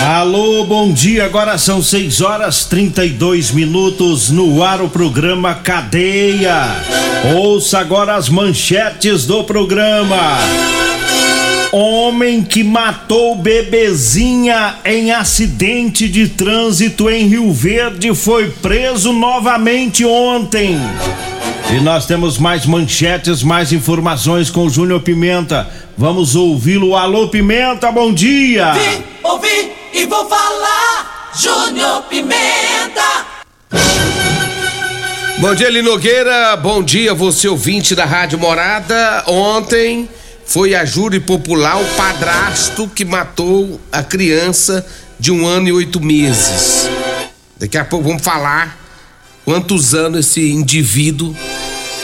Alô, bom dia. Agora são 6 horas 32 minutos no ar o programa Cadeia. Ouça agora as manchetes do programa. Homem que matou bebezinha em acidente de trânsito em Rio Verde foi preso novamente ontem. E nós temos mais manchetes, mais informações com o Júnior Pimenta. Vamos ouvi-lo. Alô, Pimenta, bom dia! Vim, ouvi e vou falar, Júnior Pimenta! Bom dia, Linogueira. Bom dia, você ouvinte da Rádio Morada. Ontem foi a júri popular o padrasto que matou a criança de um ano e oito meses. Daqui a pouco vamos falar quantos anos esse indivíduo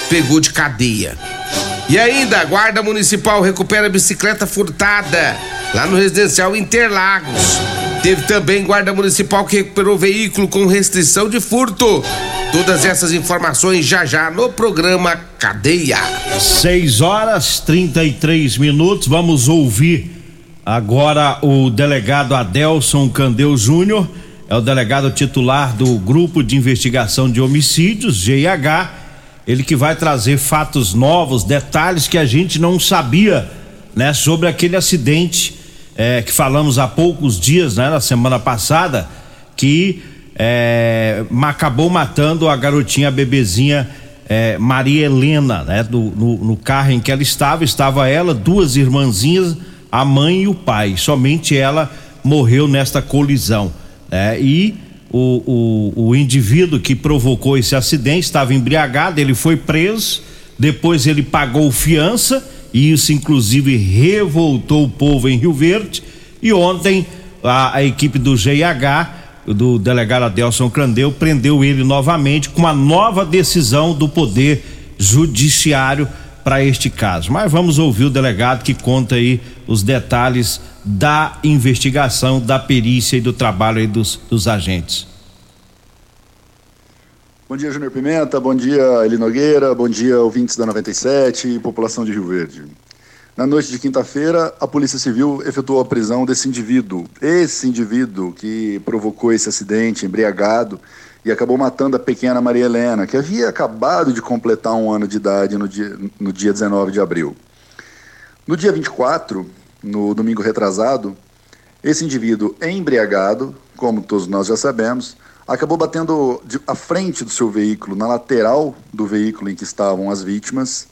pegou de cadeia. E ainda, a Guarda Municipal recupera bicicleta furtada lá no residencial Interlagos. Teve também Guarda Municipal que recuperou veículo com restrição de furto. Todas essas informações já já no programa Cadeia. 6 horas 33 minutos. Vamos ouvir agora o delegado Adelson Candeu Júnior. É o delegado titular do Grupo de Investigação de Homicídios, GIH. Ele que vai trazer fatos novos, detalhes que a gente não sabia, né, sobre aquele acidente é, que falamos há poucos dias, né, na semana passada, que é, acabou matando a garotinha, a bebezinha é, Maria Helena, né, do, no, no carro em que ela estava, estava ela, duas irmãzinhas, a mãe e o pai. Somente ela morreu nesta colisão. Né, e o, o, o indivíduo que provocou esse acidente estava embriagado, ele foi preso, depois ele pagou fiança, e isso inclusive revoltou o povo em Rio Verde. E ontem a, a equipe do GIH, do delegado Adelson Crandeu, prendeu ele novamente com uma nova decisão do Poder Judiciário para este caso. Mas vamos ouvir o delegado que conta aí os detalhes da investigação, da perícia e do trabalho dos, dos agentes. Bom dia, Júnior Pimenta, bom dia, Eli Nogueira, bom dia, ouvintes da 97 e população de Rio Verde. Na noite de quinta-feira, a Polícia Civil efetuou a prisão desse indivíduo, esse indivíduo que provocou esse acidente embriagado e acabou matando a pequena Maria Helena, que havia acabado de completar um ano de idade no dia, no dia 19 de abril. No dia 24, no domingo retrasado, esse indivíduo embriagado, como todos nós já sabemos, acabou batendo à frente do seu veículo, na lateral do veículo em que estavam as vítimas,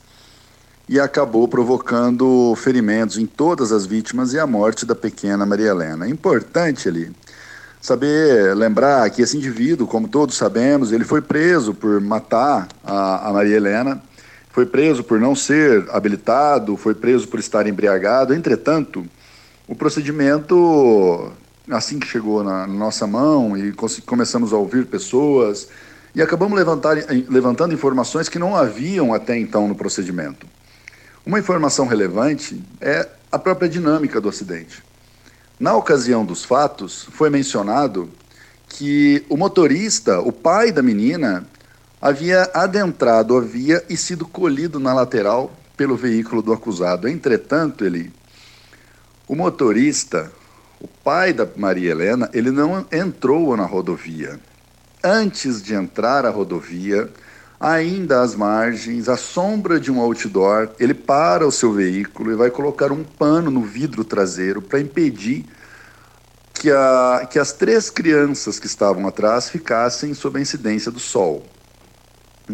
e acabou provocando ferimentos em todas as vítimas e a morte da pequena Maria Helena. É importante ali saber lembrar que esse indivíduo, como todos sabemos, ele foi preso por matar a, a Maria Helena, foi preso por não ser habilitado, foi preso por estar embriagado. Entretanto, o procedimento assim que chegou na nossa mão e começamos a ouvir pessoas e acabamos levantar, levantando informações que não haviam até então no procedimento. Uma informação relevante é a própria dinâmica do acidente. Na ocasião dos fatos, foi mencionado que o motorista, o pai da menina, havia adentrado a via e sido colhido na lateral pelo veículo do acusado. Entretanto, ele, o motorista, o pai da Maria Helena, ele não entrou na rodovia. Antes de entrar à rodovia, ainda às margens, à sombra de um outdoor, ele para o seu veículo e vai colocar um pano no vidro traseiro para impedir que, a, que as três crianças que estavam atrás ficassem sob a incidência do sol.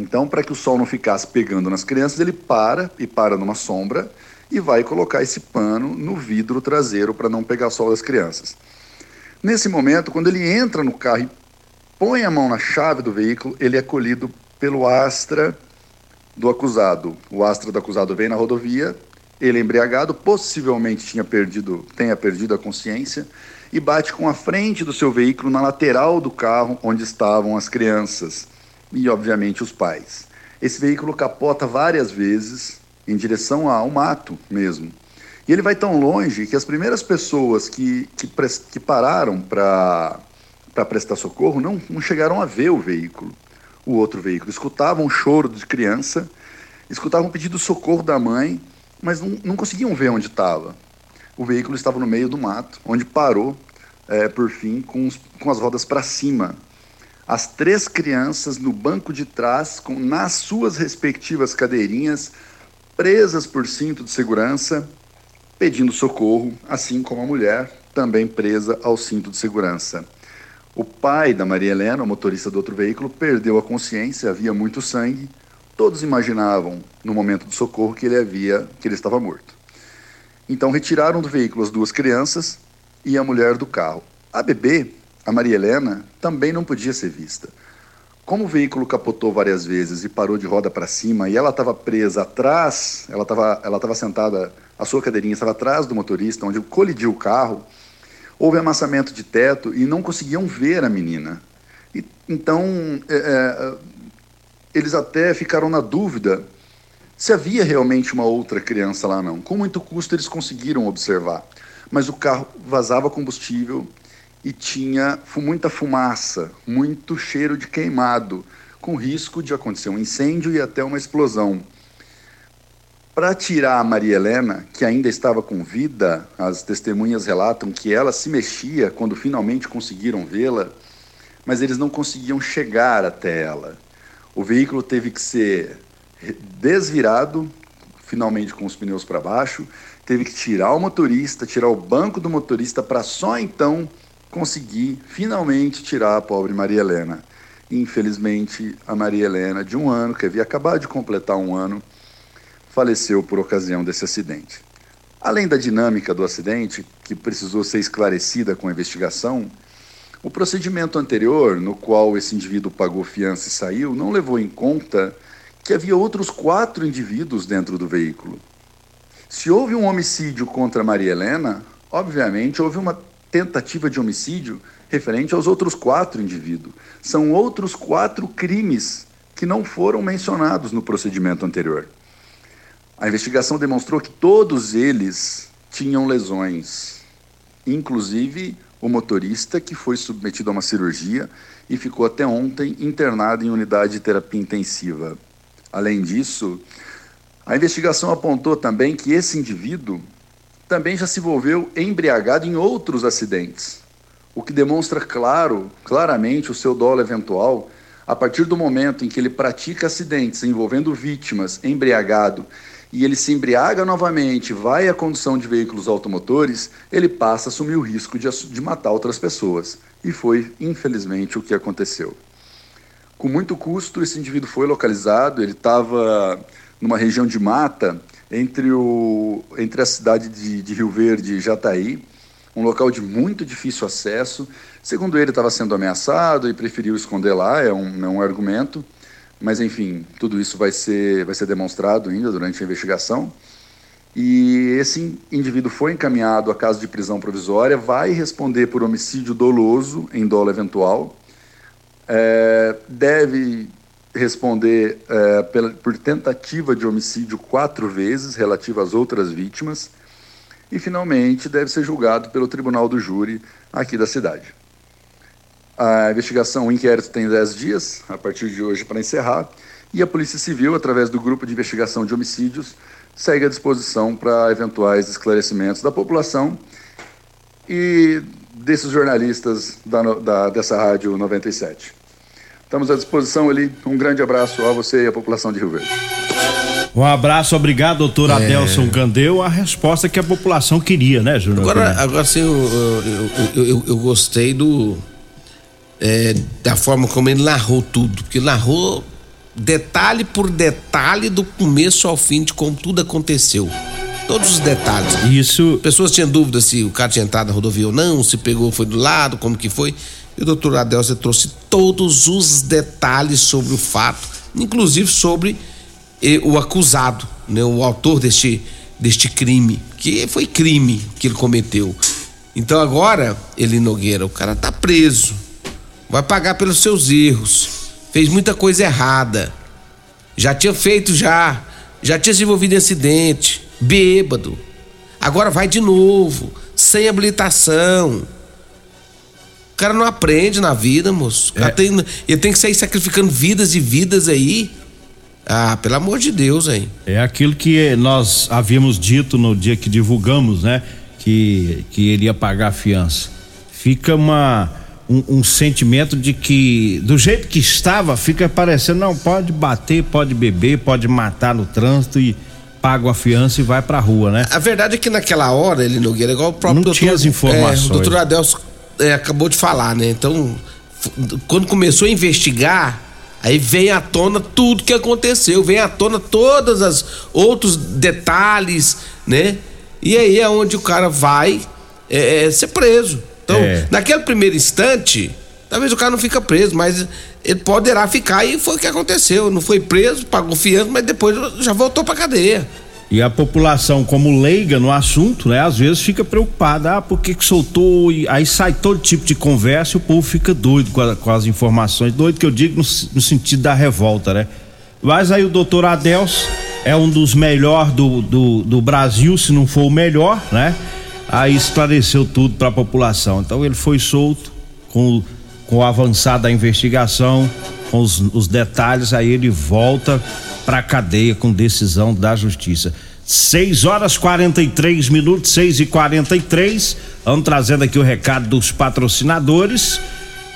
Então, para que o sol não ficasse pegando nas crianças, ele para e para numa sombra e vai colocar esse pano no vidro traseiro para não pegar sol das crianças. Nesse momento, quando ele entra no carro e põe a mão na chave do veículo, ele é colhido pelo Astra do acusado. O Astra do acusado vem na rodovia, ele é embriagado, possivelmente tinha perdido, tenha perdido a consciência e bate com a frente do seu veículo na lateral do carro onde estavam as crianças e, obviamente, os pais. Esse veículo capota várias vezes em direção ao mato mesmo. E ele vai tão longe que as primeiras pessoas que, que, que pararam para prestar socorro não, não chegaram a ver o veículo, o outro veículo. Escutavam um choro de criança, escutavam um pedido de socorro da mãe, mas não, não conseguiam ver onde estava. O veículo estava no meio do mato, onde parou, é, por fim, com, os, com as rodas para cima, as três crianças no banco de trás, com nas suas respectivas cadeirinhas, presas por cinto de segurança, pedindo socorro, assim como a mulher, também presa ao cinto de segurança. O pai da Maria Helena, o motorista do outro veículo, perdeu a consciência, havia muito sangue. Todos imaginavam, no momento do socorro, que ele havia, que ele estava morto. Então retiraram do veículo as duas crianças e a mulher do carro. A bebê a Maria Helena também não podia ser vista. Como o veículo capotou várias vezes e parou de roda para cima e ela estava presa atrás, ela estava ela tava sentada, a sua cadeirinha estava atrás do motorista, onde colidiu o carro, houve amassamento de teto e não conseguiam ver a menina. E, então, é, é, eles até ficaram na dúvida se havia realmente uma outra criança lá não. Com muito custo eles conseguiram observar, mas o carro vazava combustível e tinha muita fumaça, muito cheiro de queimado, com risco de acontecer um incêndio e até uma explosão. Para tirar a Maria Helena, que ainda estava com vida, as testemunhas relatam que ela se mexia quando finalmente conseguiram vê-la, mas eles não conseguiam chegar até ela. O veículo teve que ser desvirado, finalmente com os pneus para baixo, teve que tirar o motorista, tirar o banco do motorista para só então consegui finalmente tirar a pobre Maria Helena. Infelizmente, a Maria Helena, de um ano, que havia acabado de completar um ano, faleceu por ocasião desse acidente. Além da dinâmica do acidente, que precisou ser esclarecida com a investigação, o procedimento anterior, no qual esse indivíduo pagou fiança e saiu, não levou em conta que havia outros quatro indivíduos dentro do veículo. Se houve um homicídio contra Maria Helena, obviamente houve uma tentativa de homicídio referente aos outros quatro indivíduos. São outros quatro crimes que não foram mencionados no procedimento anterior. A investigação demonstrou que todos eles tinham lesões, inclusive o motorista que foi submetido a uma cirurgia e ficou até ontem internado em unidade de terapia intensiva. Além disso, a investigação apontou também que esse indivíduo também já se envolveu embriagado em outros acidentes, o que demonstra claro, claramente o seu dolo eventual a partir do momento em que ele pratica acidentes envolvendo vítimas embriagado e ele se embriaga novamente, vai à condução de veículos automotores, ele passa a assumir o risco de, de matar outras pessoas. E foi, infelizmente, o que aconteceu. Com muito custo, esse indivíduo foi localizado, ele estava numa região de mata entre, o, entre a cidade de, de Rio Verde e Jataí, um local de muito difícil acesso. Segundo ele, estava sendo ameaçado e preferiu esconder lá, é um, é um argumento. Mas, enfim, tudo isso vai ser, vai ser demonstrado ainda durante a investigação. E esse indivíduo foi encaminhado à casa de prisão provisória, vai responder por homicídio doloso em dolo eventual, é, deve responder é, pela, por tentativa de homicídio quatro vezes relativa às outras vítimas e, finalmente, deve ser julgado pelo Tribunal do Júri aqui da cidade. A investigação, o inquérito tem dez dias, a partir de hoje, para encerrar, e a Polícia Civil, através do Grupo de Investigação de Homicídios, segue à disposição para eventuais esclarecimentos da população e desses jornalistas da, da, dessa Rádio 97. Estamos à disposição ali. Um grande abraço a você e à população de Rio Verde. Um abraço, obrigado, doutor é... Adelson Candeu. A resposta que a população queria, né, Júnior? Agora, agora sim, eu, eu, eu, eu gostei do. É, da forma como ele narrou tudo, porque narrou detalhe por detalhe do começo ao fim de como tudo aconteceu. Todos os detalhes. Isso. Pessoas tinham dúvida se o cara tinha entrado na rodovia ou não, se pegou, foi do lado, como que foi. E o doutor Adelson trouxe todos os detalhes sobre o fato, inclusive sobre eh, o acusado, né, o autor deste, deste crime, que foi crime que ele cometeu. Então agora, ele Nogueira, o cara tá preso, vai pagar pelos seus erros, fez muita coisa errada, já tinha feito já, já tinha se envolvido em acidente, bêbado, agora vai de novo, sem habilitação. O cara não aprende na vida, moço. É. tem, ele tem que sair sacrificando vidas e vidas aí ah, pelo amor de Deus, aí. É aquilo que nós havíamos dito no dia que divulgamos, né? Que, que ele ia pagar a fiança. Fica uma, um, um, sentimento de que, do jeito que estava, fica parecendo, não, pode bater, pode beber, pode matar no trânsito e paga a fiança e vai pra rua, né? A verdade é que naquela hora, ele Nogueira, igual o próprio não doutor, tinha as informações. É, o doutor Adelso é, acabou de falar, né? Então, quando começou a investigar, Aí vem à tona tudo que aconteceu, vem à tona todos os outros detalhes, né? E aí é onde o cara vai é, é, ser preso. Então, é. naquele primeiro instante, talvez o cara não fica preso, mas ele poderá ficar e foi o que aconteceu. Não foi preso, pagou fiança, mas depois já voltou pra cadeia. E a população, como leiga no assunto, né, às vezes fica preocupada, ah, por que, que soltou? E aí sai todo tipo de conversa e o povo fica doido com, a, com as informações, doido que eu digo no, no, sentido da revolta, né? Mas aí o doutor Adels é um dos melhores do, do, do Brasil, se não for o melhor, né? Aí esclareceu tudo para a população. Então ele foi solto com, com o avançar da investigação, com os, os detalhes, aí ele volta para cadeia com decisão da justiça. 6 horas 43 minutos, 6 e 43 Vamos trazendo aqui o recado dos patrocinadores.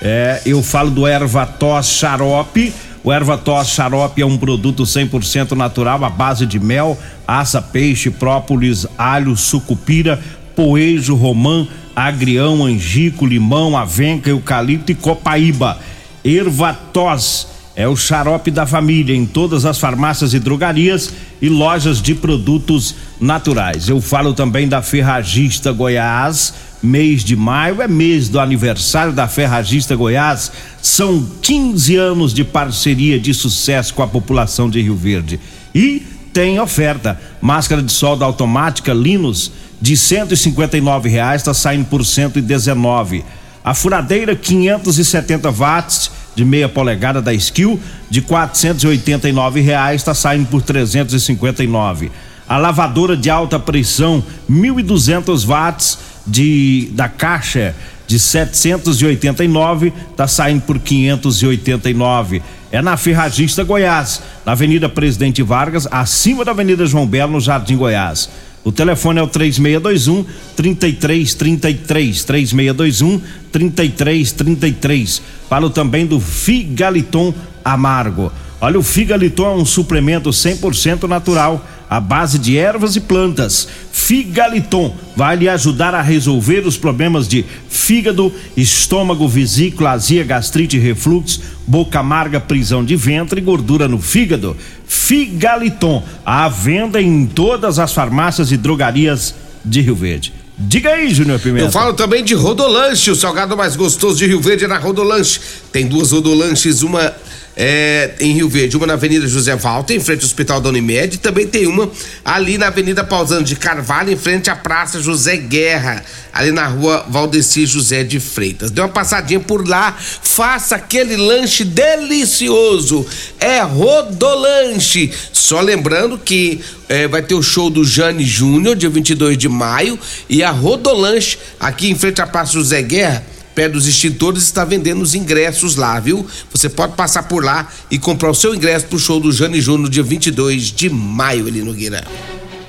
É, eu falo do Erva Tos Xarope. O Erva Tos Xarope é um produto 100% natural à base de mel, aça, peixe, própolis, alho, sucupira, poejo, romã, agrião, angico, limão, avenca, eucalipto e copaíba. Erva Tos é o xarope da família em todas as farmácias e drogarias e lojas de produtos naturais. Eu falo também da Ferragista Goiás. Mês de maio é mês do aniversário da Ferragista Goiás. São 15 anos de parceria de sucesso com a população de Rio Verde. E tem oferta: máscara de solda automática Linus de 159 reais está saindo por 119. A furadeira 570 watts de meia polegada da Skill de 489 reais está saindo por 359. A lavadora de alta pressão 1.200 watts de da caixa de 789 está saindo por 589. É na Ferragista Goiás, na Avenida Presidente Vargas, acima da Avenida João Belo, no Jardim Goiás. O telefone é o 3621 3333 3621 3333. Falo também do Figaliton Amargo. Olha, o Figaliton é um suplemento 100% natural, à base de ervas e plantas. Figaliton vai lhe ajudar a resolver os problemas de fígado, estômago, vesícula, azia, gastrite, refluxo, boca amarga, prisão de ventre e gordura no fígado. Figaliton, à venda em todas as farmácias e drogarias de Rio Verde. Diga aí, Júnior Pimenta. Eu falo também de Rodolanche, o salgado mais gostoso de Rio Verde é na Rodolanche. Tem duas Rodolanches, uma é, em Rio Verde, uma na Avenida José Valta, em frente ao Hospital da Unimed, e também tem uma ali na Avenida Pausando de Carvalho, em frente à Praça José Guerra, ali na rua Valdeci José de Freitas. Dê uma passadinha por lá, faça aquele lanche delicioso. É Rodolanche. Só lembrando que é, vai ter o show do Jane Júnior, dia 22 de maio, e a Rodolanche, aqui em frente à Praça José Guerra perto dos extintores, está vendendo os ingressos lá, viu? Você pode passar por lá e comprar o seu ingresso pro show do Jane Júnior, dia 22 de maio, ali no Guirã.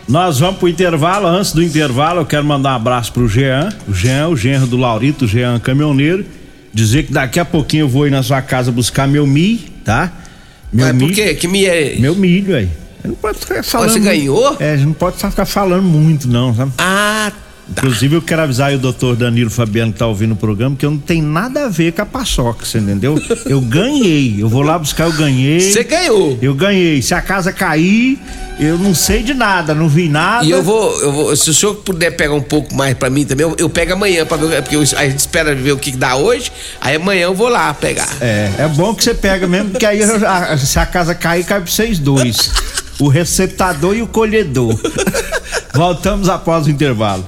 Nós vamos pro intervalo. Antes do intervalo, eu quero mandar um abraço pro Jean. O Jean, o genro do Laurito, o Jean caminhoneiro. Dizer que daqui a pouquinho eu vou ir na sua casa buscar meu milho, tá? Meu Mas milho. por quê? Que milho é? Meu milho, aí. Não pode ficar falando. Você ganhou? É, a gente não pode só ficar falando muito, não, sabe? Ah, Inclusive, eu quero avisar aí o doutor Danilo Fabiano que tá ouvindo o programa que eu não tenho nada a ver com a paçoca, você entendeu? Eu ganhei. Eu vou lá buscar, eu ganhei. você ganhou. Eu ganhei. Se a casa cair, eu não sei de nada, não vi nada. E eu vou, eu vou, se o senhor puder pegar um pouco mais pra mim também, eu, eu pego amanhã pra ver, porque eu- a gente espera ver o que dá hoje, aí amanhã eu vou lá pegar. É, é bom que você pega mesmo, porque aí eu- a- se a casa cair, cai pra vocês dois. O receptador e o colhedor. Voltamos após o intervalo.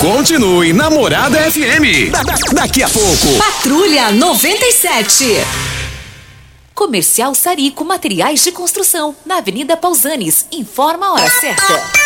Continue Namorada FM. Da- da- daqui a pouco. Patrulha 97. Comercial Sarico Materiais de Construção, na Avenida Pausanes. Informa a hora certa.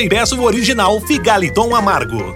e peça o original Figaliton Amargo.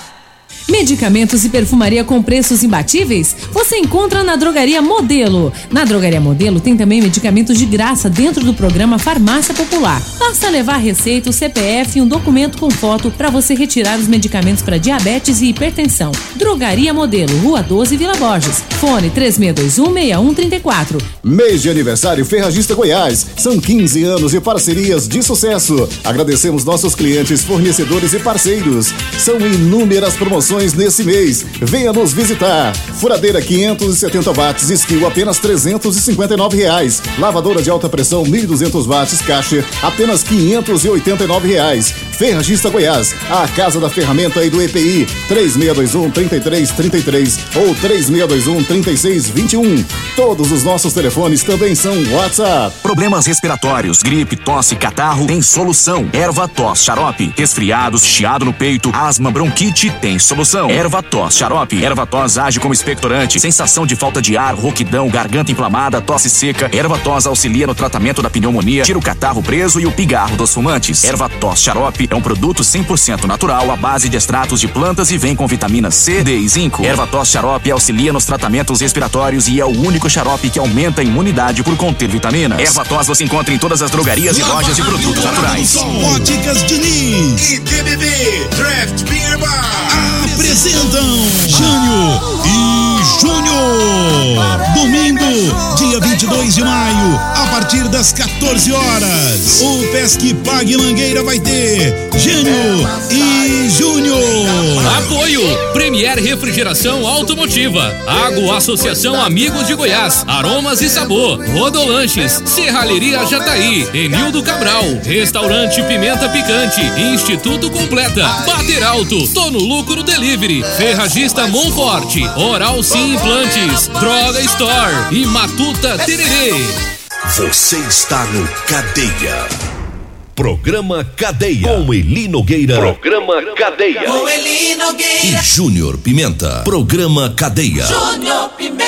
Medicamentos e perfumaria com preços imbatíveis? Você encontra na Drogaria Modelo. Na Drogaria Modelo tem também medicamentos de graça dentro do programa Farmácia Popular. Basta levar receita, o CPF e um documento com foto para você retirar os medicamentos para diabetes e hipertensão. Drogaria Modelo, Rua 12, Vila Borges. Fone 36216134. Mês de aniversário Ferragista Goiás. São 15 anos de parcerias de sucesso. Agradecemos nossos clientes, fornecedores e parceiros. São inúmeras promoções nesse mês. Venha nos visitar. Furadeira 570 watts, skill apenas 359 reais. Lavadora de alta pressão 1200 watts, caixa apenas 589 reais. Ferragista Goiás, a casa da ferramenta e do EPI 3621 3333 ou 3621 3621. Todos os nossos telefones também são WhatsApp. Problemas respiratórios, gripe, tosse, catarro, tem solução. Erva tos, xarope. Resfriados, chiado no peito, asma, bronquite, tem solução. Erva tos, xarope. Erva tos age como expectorante. Sensação de falta de ar, rouquidão, garganta inflamada, tosse seca. Erva tos auxilia no tratamento da pneumonia, tira o catarro preso e o pigarro dos fumantes. Erva tos, xarope é um produto 100% natural à base de extratos de plantas e vem com vitamina C, D e zinco. Erva tos xarope auxilia nos tratamentos respiratórios e é o único xarope que aumenta a imunidade por conter vitaminas. Erva tos você encontra em todas as drogarias e lojas de produtos naturais. Óticas Diniz e DBB Draft Beer Bar apresentam Jânio e Júnior. Domingo, dia 22 de maio, a partir das 14 horas. O Pesque Pague Mangueira vai ter Gênio e Júnior. Apoio Premier Refrigeração Automotiva, Água Associação Amigos de Goiás, Aromas e Sabor, Rodolanches, Serralheria Jataí, Enildo Cabral, Restaurante Pimenta Picante, Instituto Completa, Bater Alto, Tô no Lucro Delivery, Ferragista Monforte, Oral Sim Implantes, Droga Store e Matuta Tererê. Você está no Cadeia. Programa Cadeia. Com Eli Nogueira. Programa Cadeia. Com Eli Nogueira. E Júnior Pimenta. Programa Cadeia. Júnior Pimenta.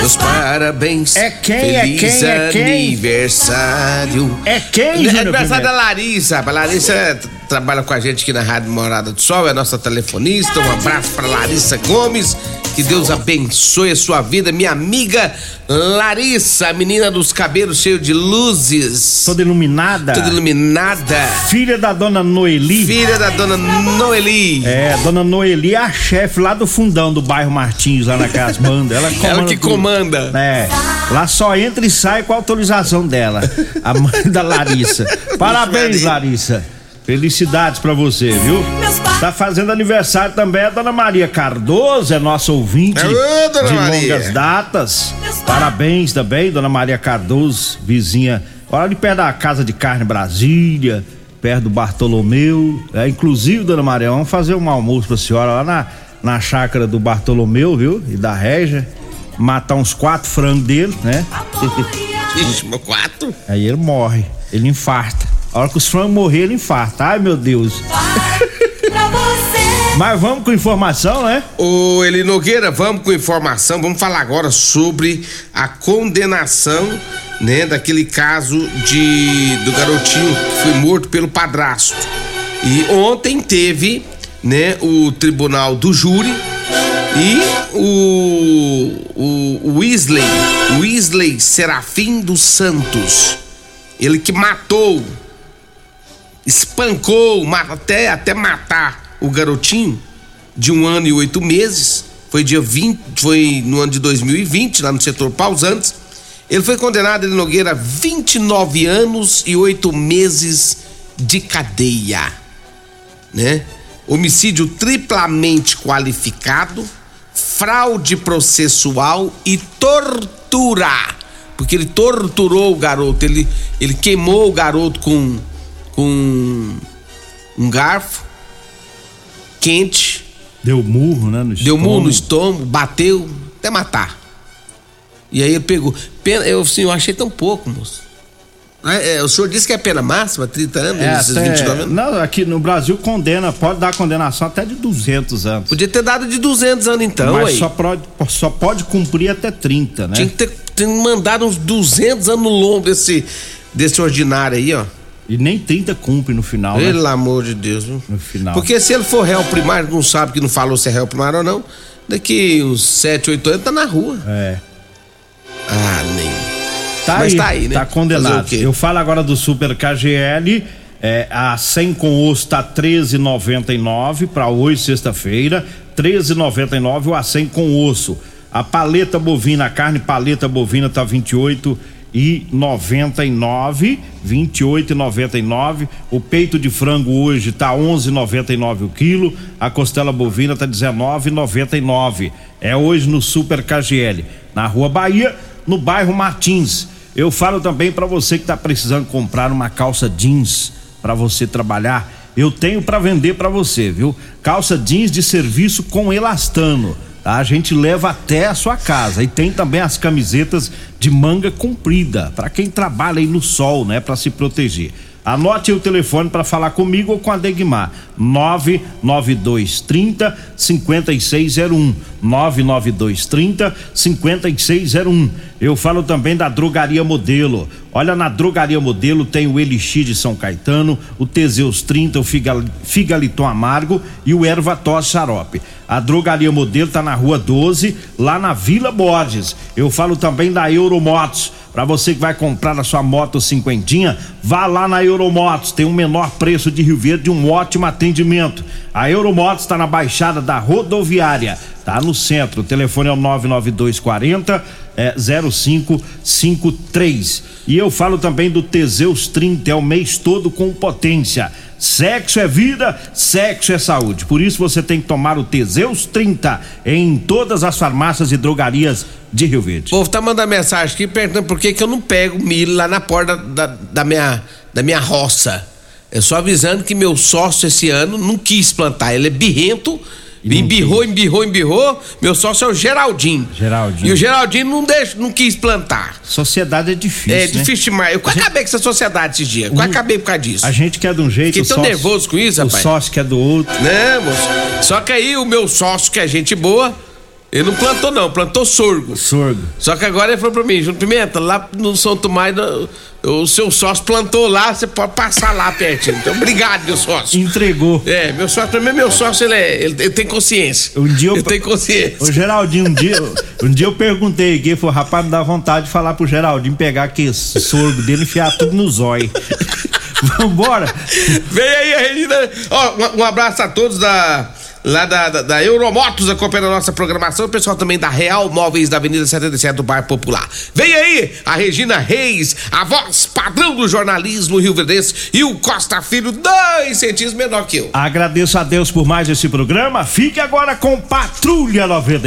Meus parabéns. É quem, é Feliz quem, é quem? aniversário. É quem, É Júnior aniversário da Larissa. A Larissa trabalha com a gente aqui na Rádio Morada do Sol, é nossa telefonista. Um abraço pra Larissa Gomes. Que Deus abençoe a sua vida, minha amiga Larissa, a menina dos cabelos cheios de luzes. Toda iluminada. Toda iluminada. Filha da dona Noeli. Filha da dona Noeli. É, dona Noeli é a chefe lá do fundão do bairro Martins, lá na Casa Banda. Ela, Ela que tudo. comanda. É. Lá só entra e sai com a autorização dela. A mãe da Larissa. Parabéns, Larissa. Felicidades pra você, viu? Tá fazendo aniversário também a dona Maria Cardoso, é nossa ouvinte Alô, dona de Maria. longas datas. Parabéns também, dona Maria Cardoso, vizinha. Olha ali perto da Casa de Carne Brasília, perto do Bartolomeu. É, inclusive, dona Maria, vamos fazer um almoço pra senhora lá na, na chácara do Bartolomeu, viu? E da Régia. Matar uns quatro frangos dele, né? Ixi, quatro? Aí ele morre, ele infarta. A hora que os frangos morrer, ele infarta. Ai, meu Deus. Mas vamos com informação, né? Ô Eli Nogueira, vamos com informação. Vamos falar agora sobre a condenação, né, daquele caso de do garotinho que foi morto pelo padrasto. E ontem teve, né, o tribunal do júri e o o Weasley, Weasley Serafim dos Santos, ele que matou, espancou, até até matar o garotinho de um ano e oito meses. Foi dia 20, foi no ano de 2020, lá no setor Pausantes. Ele foi condenado, ele Nogueira, a 29 anos e oito meses de cadeia. Né? Homicídio triplamente qualificado, fraude processual e tortura. Porque ele torturou o garoto, ele, ele queimou o garoto com, com um garfo quente. Deu murro, né? No Deu murro no estômago, bateu, até matar. E aí ele pegou. Pena, eu, assim, eu achei tão pouco, moço. É, é, o senhor disse que é pena máxima, 30 anos, É, esses até- 29 anos? Não, aqui no Brasil condena, pode dar condenação até de 200 anos. Podia ter dado de 200 anos então, Mas aí. só pode, só pode cumprir até 30, né? Tinha que ter, ter mandado uns 200 anos no lombo desse, desse ordinário aí, ó. E nem 30 cumpre no final, né? Pelo amor de Deus, viu? No final. Porque se ele for réu primário, não sabe que não falou se é réu primário ou não, daqui uns 7, 8 anos tá na rua. É. Ah, nem. Tá Mas aí, tá aí, né? Tá condenado. Eu falo agora do Super KGL. É, a 100 com osso tá 13,99 para hoje, sexta-feira. 13,99 o a 100 com osso. A paleta bovina, a carne paleta bovina tá 28 e 99, 28 e 99. O peito de frango hoje tá 11,99 o quilo. A costela bovina tá 19,99. É hoje no Super KGL, na Rua Bahia, no bairro Martins. Eu falo também para você que tá precisando comprar uma calça jeans para você trabalhar. Eu tenho para vender para você, viu? Calça jeans de serviço com elastano. A gente leva até a sua casa. E tem também as camisetas de manga comprida, para quem trabalha aí no sol, né, para se proteger. Anote o telefone para falar comigo ou com a Degmar. 99230 5601. 99230 5601. Eu falo também da Drogaria Modelo. Olha, na Drogaria Modelo tem o Elixir de São Caetano, o Teseus 30, o Figal- Figaliton Amargo e o Erva Tos Xarope. A Drogaria Modelo tá na Rua 12, lá na Vila Borges. Eu falo também da Euromotos. Para você que vai comprar a sua moto cinquentinha, vá lá na Euromotos, tem o um menor preço de Rio Verde, um ótimo atendimento. A Euromotos está na Baixada da Rodoviária, tá no centro. O telefone é o 99240 é, 0553. E eu falo também do Teseus 30, é o mês todo com potência. Sexo é vida, sexo é saúde. Por isso você tem que tomar o Teseus 30 em todas as farmácias e drogarias de Rio Verde. O povo tá mandando mensagem aqui perguntando por que, que eu não pego milho lá na porta da, da, minha, da minha roça. Eu só avisando que meu sócio esse ano não quis plantar. Ele é birrento Embirrou, embirrou, embirrou. Meu sócio é o Geraldinho. Geraldinho. E o Geraldinho não, deixa, não quis plantar. Sociedade é difícil. É né? difícil demais. Eu quase gente... acabei com essa sociedade esses dias. Quase um... acabei por causa disso. A gente quer de um jeito. Fiquei tão sócio... nervoso com isso, rapaz. O sócio quer do outro. Não, moço. Só que aí o meu sócio, que é gente boa, ele não plantou, não, plantou sorgo. Sorgo. Só que agora ele falou pra mim, Júnior Pimenta, lá no São Tomás, o seu sócio plantou lá, você pode passar lá pertinho. Então, obrigado, meu sócio. Entregou. É, meu sócio, também meu sócio, ele, é, ele, ele tem consciência. Um dia eu. Ele tem consciência. O Geraldinho, um dia, um dia eu perguntei aqui, falou, rapaz, me dá vontade de falar pro Geraldinho pegar aquele sorgo dele e enfiar tudo no zóio. Vambora. Vem aí, Regina. Ó, um, um abraço a todos da lá da, da, da Euromotos acompanhando a nossa programação, o pessoal também da Real Móveis da Avenida 77 do Bairro Popular. Vem aí a Regina Reis, a voz padrão do jornalismo Rio Verdense e o Costa Filho, dois centímetros menor que eu. Agradeço a Deus por mais esse programa. Fique agora com Patrulha 90.